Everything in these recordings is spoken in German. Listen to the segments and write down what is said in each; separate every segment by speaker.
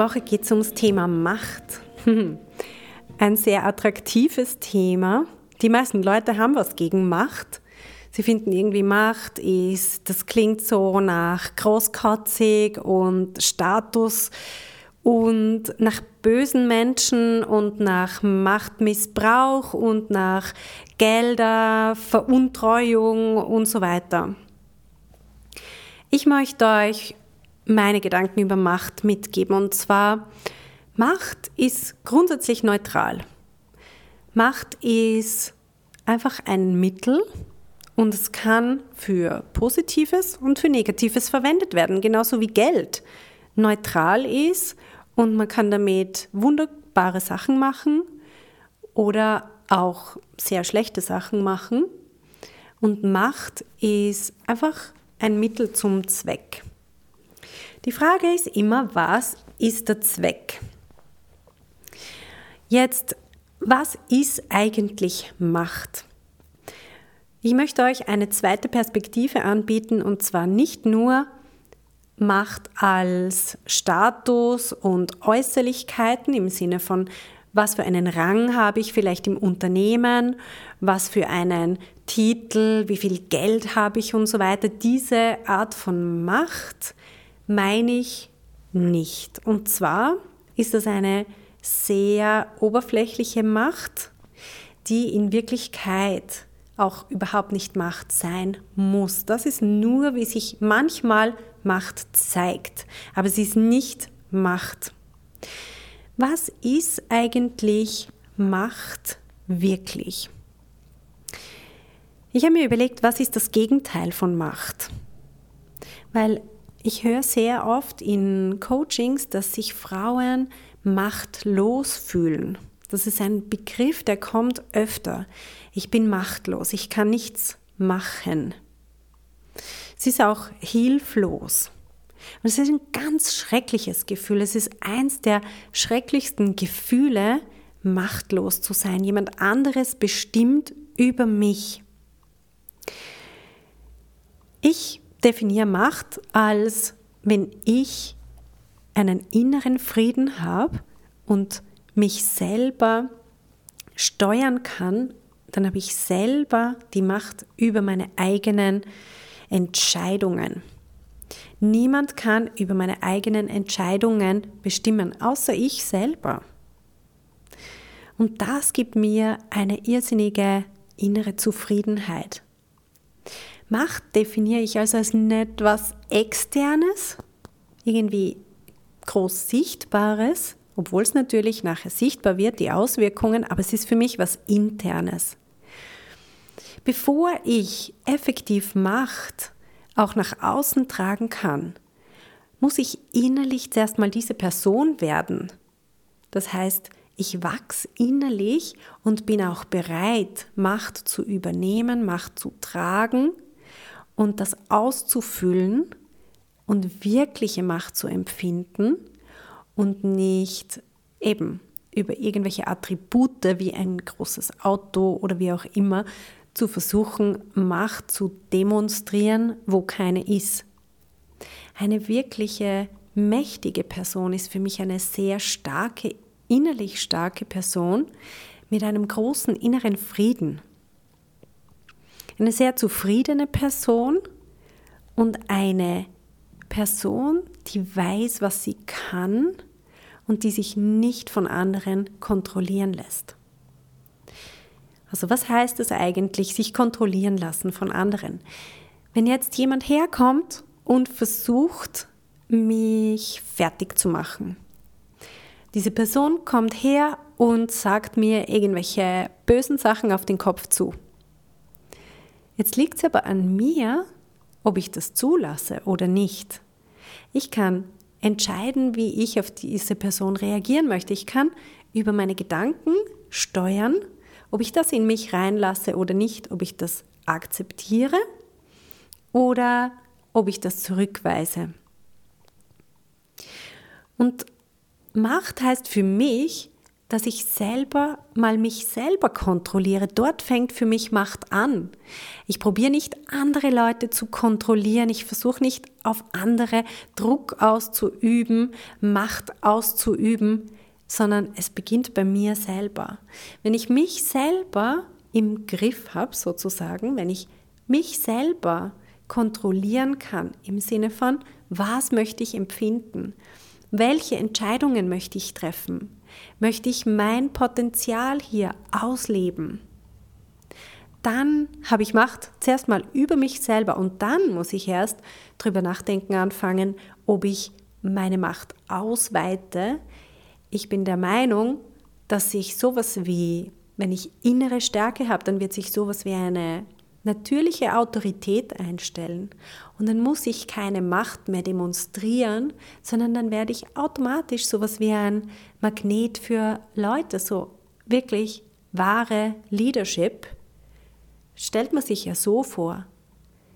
Speaker 1: Woche geht es ums Thema Macht. Ein sehr attraktives Thema. Die meisten Leute haben was gegen Macht. Sie finden irgendwie Macht ist, das klingt so nach großkotzig und Status und nach bösen Menschen und nach Machtmissbrauch und nach Gelder, Veruntreuung und so weiter. Ich möchte euch meine Gedanken über Macht mitgeben. Und zwar, Macht ist grundsätzlich neutral. Macht ist einfach ein Mittel und es kann für Positives und für Negatives verwendet werden, genauso wie Geld neutral ist und man kann damit wunderbare Sachen machen oder auch sehr schlechte Sachen machen. Und Macht ist einfach ein Mittel zum Zweck. Die Frage ist immer, was ist der Zweck? Jetzt, was ist eigentlich Macht? Ich möchte euch eine zweite Perspektive anbieten und zwar nicht nur Macht als Status und Äußerlichkeiten im Sinne von, was für einen Rang habe ich vielleicht im Unternehmen, was für einen Titel, wie viel Geld habe ich und so weiter. Diese Art von Macht meine ich nicht. Und zwar ist das eine sehr oberflächliche Macht, die in Wirklichkeit auch überhaupt nicht Macht sein muss. Das ist nur, wie sich manchmal Macht zeigt, aber sie ist nicht Macht. Was ist eigentlich Macht wirklich? Ich habe mir überlegt, was ist das Gegenteil von Macht? Weil ich höre sehr oft in Coachings, dass sich Frauen machtlos fühlen. Das ist ein Begriff, der kommt öfter. Ich bin machtlos, ich kann nichts machen. Es ist auch hilflos. Und es ist ein ganz schreckliches Gefühl. Es ist eins der schrecklichsten Gefühle, machtlos zu sein. Jemand anderes bestimmt über mich. Ich definiere Macht als, wenn ich einen inneren Frieden habe und mich selber steuern kann, dann habe ich selber die Macht über meine eigenen Entscheidungen. Niemand kann über meine eigenen Entscheidungen bestimmen, außer ich selber. Und das gibt mir eine irrsinnige innere Zufriedenheit. Macht definiere ich also als nicht was Externes, irgendwie groß Sichtbares, obwohl es natürlich nachher sichtbar wird, die Auswirkungen, aber es ist für mich was Internes. Bevor ich effektiv Macht auch nach außen tragen kann, muss ich innerlich zuerst mal diese Person werden. Das heißt, ich wachse innerlich und bin auch bereit, Macht zu übernehmen, Macht zu tragen und das auszufüllen und wirkliche Macht zu empfinden und nicht eben über irgendwelche Attribute wie ein großes Auto oder wie auch immer zu versuchen, Macht zu demonstrieren, wo keine ist. Eine wirkliche mächtige Person ist für mich eine sehr starke, innerlich starke Person mit einem großen inneren Frieden eine sehr zufriedene Person und eine Person, die weiß, was sie kann und die sich nicht von anderen kontrollieren lässt. Also was heißt es eigentlich, sich kontrollieren lassen von anderen? Wenn jetzt jemand herkommt und versucht, mich fertig zu machen. Diese Person kommt her und sagt mir irgendwelche bösen Sachen auf den Kopf zu. Jetzt liegt es aber an mir, ob ich das zulasse oder nicht. Ich kann entscheiden, wie ich auf diese Person reagieren möchte. Ich kann über meine Gedanken steuern, ob ich das in mich reinlasse oder nicht, ob ich das akzeptiere oder ob ich das zurückweise. Und Macht heißt für mich, dass ich selber mal mich selber kontrolliere. Dort fängt für mich Macht an. Ich probiere nicht andere Leute zu kontrollieren. Ich versuche nicht auf andere Druck auszuüben, Macht auszuüben, sondern es beginnt bei mir selber. Wenn ich mich selber im Griff habe, sozusagen, wenn ich mich selber kontrollieren kann im Sinne von, was möchte ich empfinden, welche Entscheidungen möchte ich treffen, möchte ich mein Potenzial hier ausleben, dann habe ich Macht zuerst mal über mich selber und dann muss ich erst drüber nachdenken anfangen, ob ich meine Macht ausweite, ich bin der Meinung, dass sich sowas wie, wenn ich innere Stärke habe, dann wird sich sowas wie eine natürliche Autorität einstellen. Und dann muss ich keine Macht mehr demonstrieren, sondern dann werde ich automatisch sowas wie ein Magnet für Leute, so wirklich wahre Leadership. Stellt man sich ja so vor,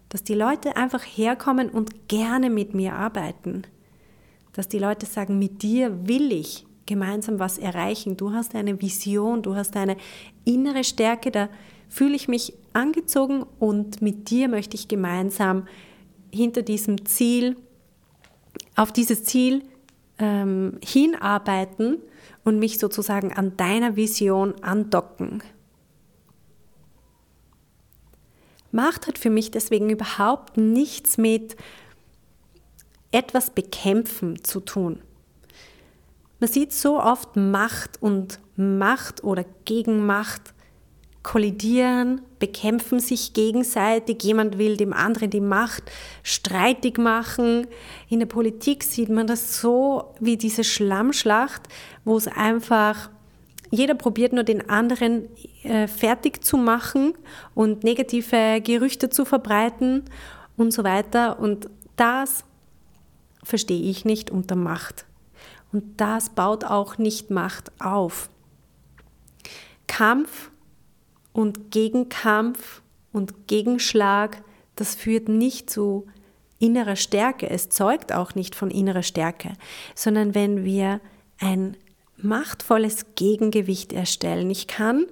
Speaker 1: dass die Leute einfach herkommen und gerne mit mir arbeiten. Dass die Leute sagen, mit dir will ich gemeinsam was erreichen. Du hast eine Vision, du hast eine innere Stärke, da fühle ich mich angezogen und mit dir möchte ich gemeinsam hinter diesem Ziel, auf dieses Ziel ähm, hinarbeiten und mich sozusagen an deiner Vision andocken. Macht hat für mich deswegen überhaupt nichts mit etwas bekämpfen zu tun. Man sieht so oft Macht und Macht oder Gegenmacht kollidieren, bekämpfen sich gegenseitig, jemand will dem anderen die Macht streitig machen. In der Politik sieht man das so wie diese Schlammschlacht, wo es einfach jeder probiert nur den anderen äh, fertig zu machen und negative Gerüchte zu verbreiten und so weiter. Und das verstehe ich nicht unter Macht. Und das baut auch nicht Macht auf. Kampf und Gegenkampf und Gegenschlag, das führt nicht zu innerer Stärke. Es zeugt auch nicht von innerer Stärke, sondern wenn wir ein machtvolles Gegengewicht erstellen. Ich kann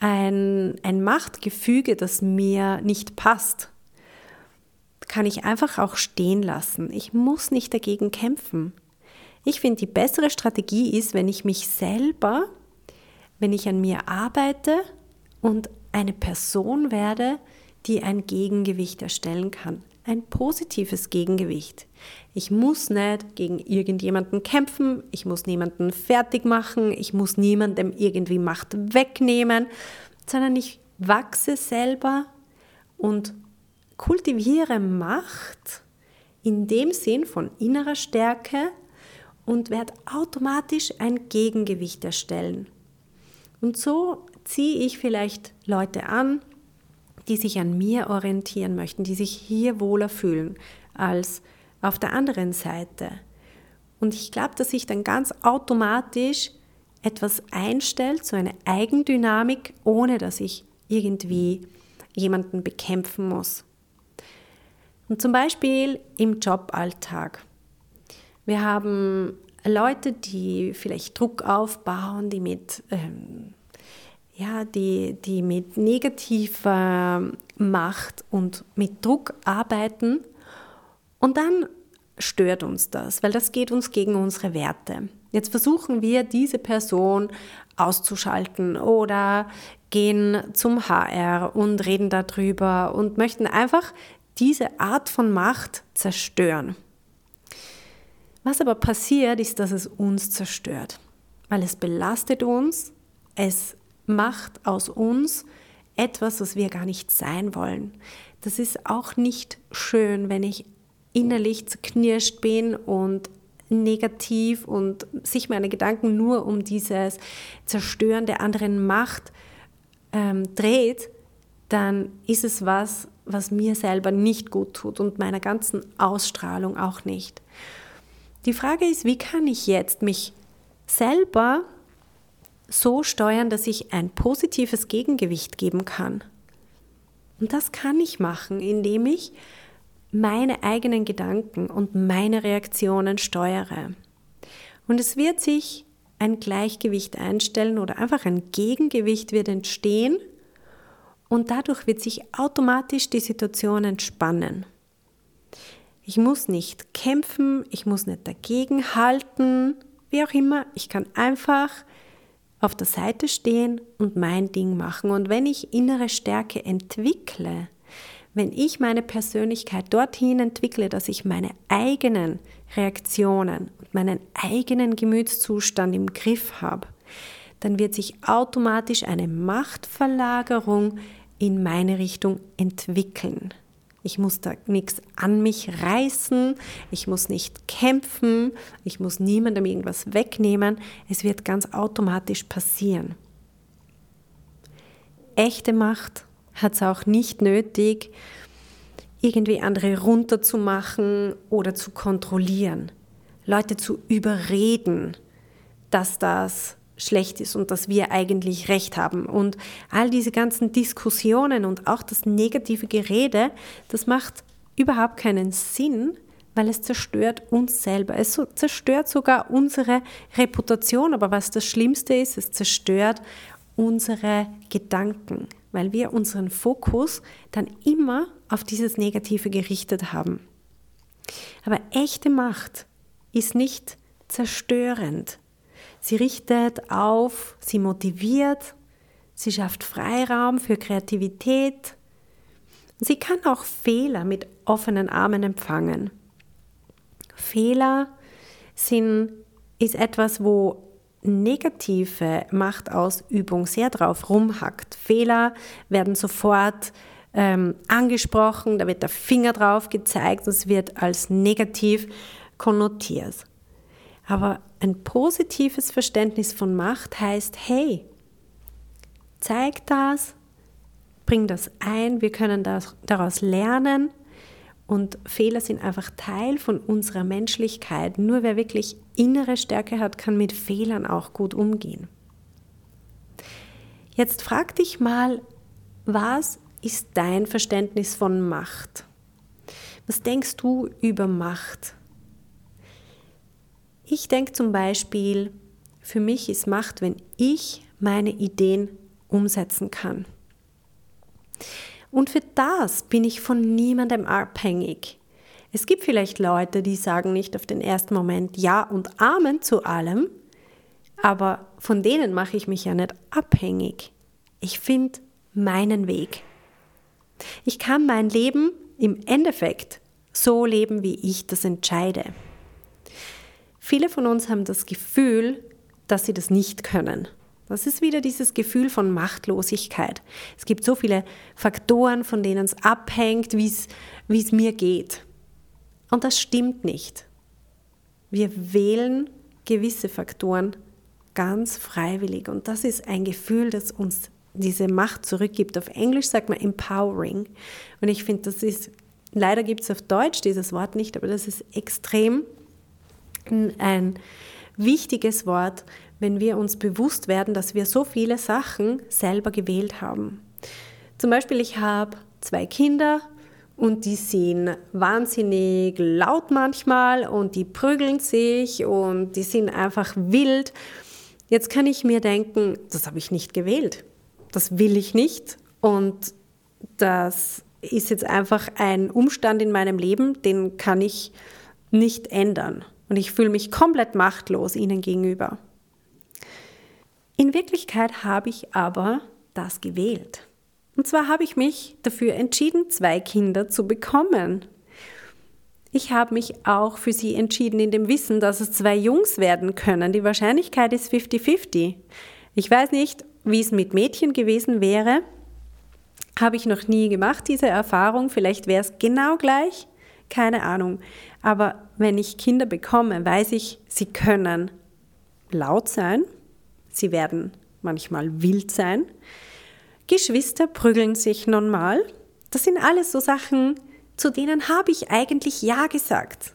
Speaker 1: ein, ein Machtgefüge, das mir nicht passt, kann ich einfach auch stehen lassen. Ich muss nicht dagegen kämpfen. Ich finde, die bessere Strategie ist, wenn ich mich selber, wenn ich an mir arbeite und eine Person werde, die ein Gegengewicht erstellen kann. Ein positives Gegengewicht. Ich muss nicht gegen irgendjemanden kämpfen, ich muss niemanden fertig machen, ich muss niemandem irgendwie Macht wegnehmen, sondern ich wachse selber und kultiviere Macht in dem Sinn von innerer Stärke, und werde automatisch ein Gegengewicht erstellen. Und so ziehe ich vielleicht Leute an, die sich an mir orientieren möchten, die sich hier wohler fühlen als auf der anderen Seite. Und ich glaube, dass sich dann ganz automatisch etwas einstellt, so eine Eigendynamik, ohne dass ich irgendwie jemanden bekämpfen muss. Und zum Beispiel im Joballtag. Wir haben Leute, die vielleicht Druck aufbauen, die mit, ähm, ja, die, die mit negativer Macht und mit Druck arbeiten. Und dann stört uns das, weil das geht uns gegen unsere Werte. Jetzt versuchen wir, diese Person auszuschalten oder gehen zum HR und reden darüber und möchten einfach diese Art von Macht zerstören. Was aber passiert, ist, dass es uns zerstört, weil es belastet uns, es macht aus uns etwas, was wir gar nicht sein wollen. Das ist auch nicht schön, wenn ich innerlich zerknirscht bin und negativ und sich meine Gedanken nur um dieses Zerstören der anderen Macht ähm, dreht, dann ist es was, was mir selber nicht gut tut und meiner ganzen Ausstrahlung auch nicht. Die Frage ist, wie kann ich jetzt mich selber so steuern, dass ich ein positives Gegengewicht geben kann? Und das kann ich machen, indem ich meine eigenen Gedanken und meine Reaktionen steuere. Und es wird sich ein Gleichgewicht einstellen oder einfach ein Gegengewicht wird entstehen und dadurch wird sich automatisch die Situation entspannen. Ich muss nicht kämpfen, ich muss nicht dagegen halten, wie auch immer. Ich kann einfach auf der Seite stehen und mein Ding machen. Und wenn ich innere Stärke entwickle, wenn ich meine Persönlichkeit dorthin entwickle, dass ich meine eigenen Reaktionen und meinen eigenen Gemütszustand im Griff habe, dann wird sich automatisch eine Machtverlagerung in meine Richtung entwickeln. Ich muss da nichts an mich reißen, ich muss nicht kämpfen, ich muss niemandem irgendwas wegnehmen, es wird ganz automatisch passieren. Echte Macht hat es auch nicht nötig, irgendwie andere runterzumachen oder zu kontrollieren, Leute zu überreden, dass das schlecht ist und dass wir eigentlich recht haben. Und all diese ganzen Diskussionen und auch das negative Gerede, das macht überhaupt keinen Sinn, weil es zerstört uns selber. Es zerstört sogar unsere Reputation. Aber was das Schlimmste ist, es zerstört unsere Gedanken, weil wir unseren Fokus dann immer auf dieses Negative gerichtet haben. Aber echte Macht ist nicht zerstörend. Sie richtet auf, sie motiviert, sie schafft Freiraum für Kreativität. Sie kann auch Fehler mit offenen Armen empfangen. Fehler sind, ist etwas, wo negative Machtausübung sehr drauf rumhackt. Fehler werden sofort ähm, angesprochen, da wird der Finger drauf gezeigt, es wird als negativ konnotiert. Aber ein positives Verständnis von Macht heißt, hey, zeig das, bring das ein, wir können das, daraus lernen und Fehler sind einfach Teil von unserer Menschlichkeit. Nur wer wirklich innere Stärke hat, kann mit Fehlern auch gut umgehen. Jetzt frag dich mal, was ist dein Verständnis von Macht? Was denkst du über Macht? Ich denke zum Beispiel, für mich ist Macht, wenn ich meine Ideen umsetzen kann. Und für das bin ich von niemandem abhängig. Es gibt vielleicht Leute, die sagen nicht auf den ersten Moment Ja und Amen zu allem, aber von denen mache ich mich ja nicht abhängig. Ich finde meinen Weg. Ich kann mein Leben im Endeffekt so leben, wie ich das entscheide. Viele von uns haben das Gefühl, dass sie das nicht können. Das ist wieder dieses Gefühl von Machtlosigkeit. Es gibt so viele Faktoren, von denen es abhängt, wie es mir geht. Und das stimmt nicht. Wir wählen gewisse Faktoren ganz freiwillig. Und das ist ein Gefühl, das uns diese Macht zurückgibt. Auf Englisch sagt man empowering. Und ich finde, das ist, leider gibt es auf Deutsch dieses Wort nicht, aber das ist extrem ein wichtiges Wort, wenn wir uns bewusst werden, dass wir so viele Sachen selber gewählt haben. Zum Beispiel, ich habe zwei Kinder und die sind wahnsinnig laut manchmal und die prügeln sich und die sind einfach wild. Jetzt kann ich mir denken, das habe ich nicht gewählt. Das will ich nicht und das ist jetzt einfach ein Umstand in meinem Leben, den kann ich nicht ändern und ich fühle mich komplett machtlos ihnen gegenüber. In Wirklichkeit habe ich aber das gewählt. Und zwar habe ich mich dafür entschieden, zwei Kinder zu bekommen. Ich habe mich auch für sie entschieden in dem Wissen, dass es zwei Jungs werden können. Die Wahrscheinlichkeit ist 50-50. Ich weiß nicht, wie es mit Mädchen gewesen wäre. Habe ich noch nie gemacht, diese Erfahrung. Vielleicht wäre es genau gleich. Keine Ahnung. Aber wenn ich Kinder bekomme, weiß ich, sie können laut sein, sie werden manchmal wild sein. Geschwister prügeln sich nun mal. Das sind alles so Sachen, zu denen habe ich eigentlich Ja gesagt.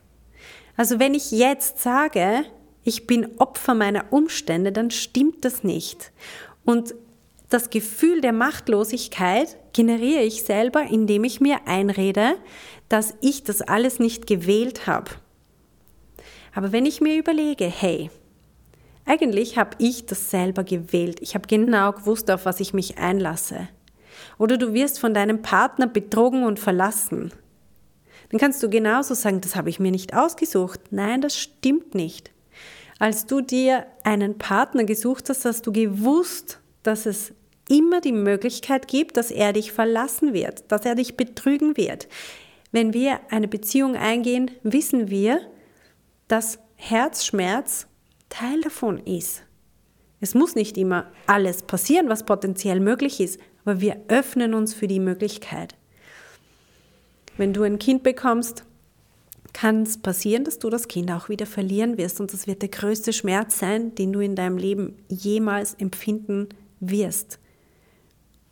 Speaker 1: Also wenn ich jetzt sage, ich bin Opfer meiner Umstände, dann stimmt das nicht. Und das Gefühl der Machtlosigkeit generiere ich selber, indem ich mir einrede, dass ich das alles nicht gewählt habe. Aber wenn ich mir überlege, hey, eigentlich habe ich das selber gewählt. Ich habe genau gewusst, auf was ich mich einlasse. Oder du wirst von deinem Partner betrogen und verlassen. Dann kannst du genauso sagen, das habe ich mir nicht ausgesucht. Nein, das stimmt nicht. Als du dir einen Partner gesucht hast, hast du gewusst, dass es immer die Möglichkeit gibt, dass er dich verlassen wird, dass er dich betrügen wird. Wenn wir eine Beziehung eingehen, wissen wir, dass Herzschmerz Teil davon ist. Es muss nicht immer alles passieren, was potenziell möglich ist, aber wir öffnen uns für die Möglichkeit. Wenn du ein Kind bekommst, kann es passieren, dass du das Kind auch wieder verlieren wirst und das wird der größte Schmerz sein, den du in deinem Leben jemals empfinden wirst.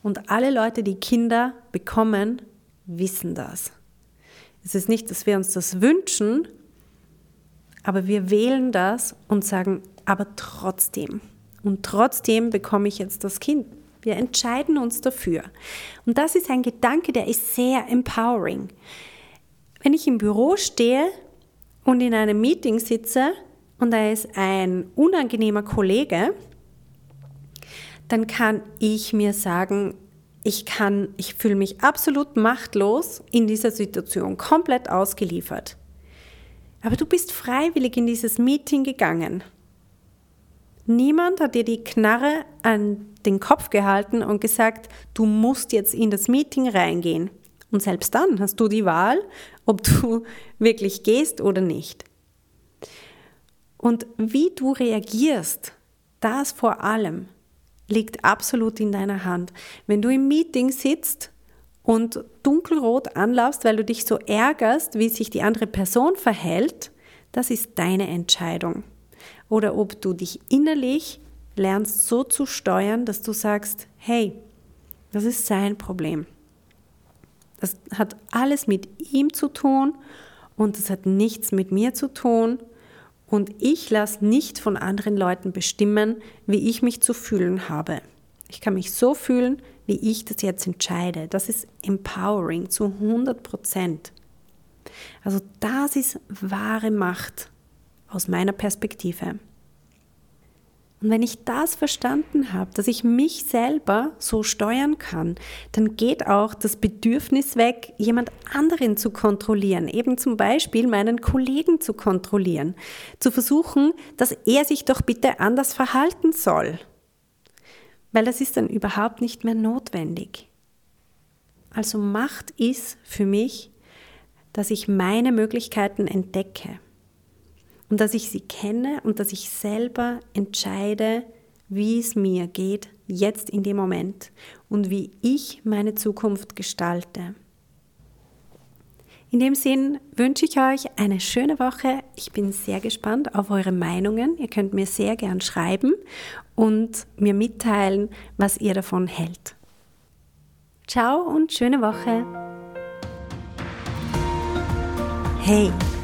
Speaker 1: Und alle Leute, die Kinder bekommen, wissen das. Es ist nicht, dass wir uns das wünschen, aber wir wählen das und sagen, aber trotzdem. Und trotzdem bekomme ich jetzt das Kind. Wir entscheiden uns dafür. Und das ist ein Gedanke, der ist sehr empowering. Wenn ich im Büro stehe und in einem Meeting sitze und da ist ein unangenehmer Kollege, dann kann ich mir sagen, ich kann, ich fühle mich absolut machtlos in dieser Situation, komplett ausgeliefert. Aber du bist freiwillig in dieses Meeting gegangen. Niemand hat dir die Knarre an den Kopf gehalten und gesagt, du musst jetzt in das Meeting reingehen. Und selbst dann hast du die Wahl, ob du wirklich gehst oder nicht. Und wie du reagierst, das vor allem liegt absolut in deiner Hand. Wenn du im Meeting sitzt und dunkelrot anlaufst, weil du dich so ärgerst, wie sich die andere Person verhält, das ist deine Entscheidung oder ob du dich innerlich lernst so zu steuern, dass du sagst, hey, das ist sein Problem. Das hat alles mit ihm zu tun und das hat nichts mit mir zu tun. Und ich lasse nicht von anderen Leuten bestimmen, wie ich mich zu fühlen habe. Ich kann mich so fühlen, wie ich das jetzt entscheide. Das ist empowering zu 100 Prozent. Also das ist wahre Macht aus meiner Perspektive. Und wenn ich das verstanden habe, dass ich mich selber so steuern kann, dann geht auch das Bedürfnis weg, jemand anderen zu kontrollieren, eben zum Beispiel meinen Kollegen zu kontrollieren, zu versuchen, dass er sich doch bitte anders verhalten soll. Weil das ist dann überhaupt nicht mehr notwendig. Also Macht ist für mich, dass ich meine Möglichkeiten entdecke und dass ich sie kenne und dass ich selber entscheide, wie es mir geht, jetzt in dem Moment und wie ich meine Zukunft gestalte. In dem Sinn wünsche ich euch eine schöne Woche. Ich bin sehr gespannt auf eure Meinungen. Ihr könnt mir sehr gern schreiben und mir mitteilen, was ihr davon hält. Ciao und schöne Woche. Hey,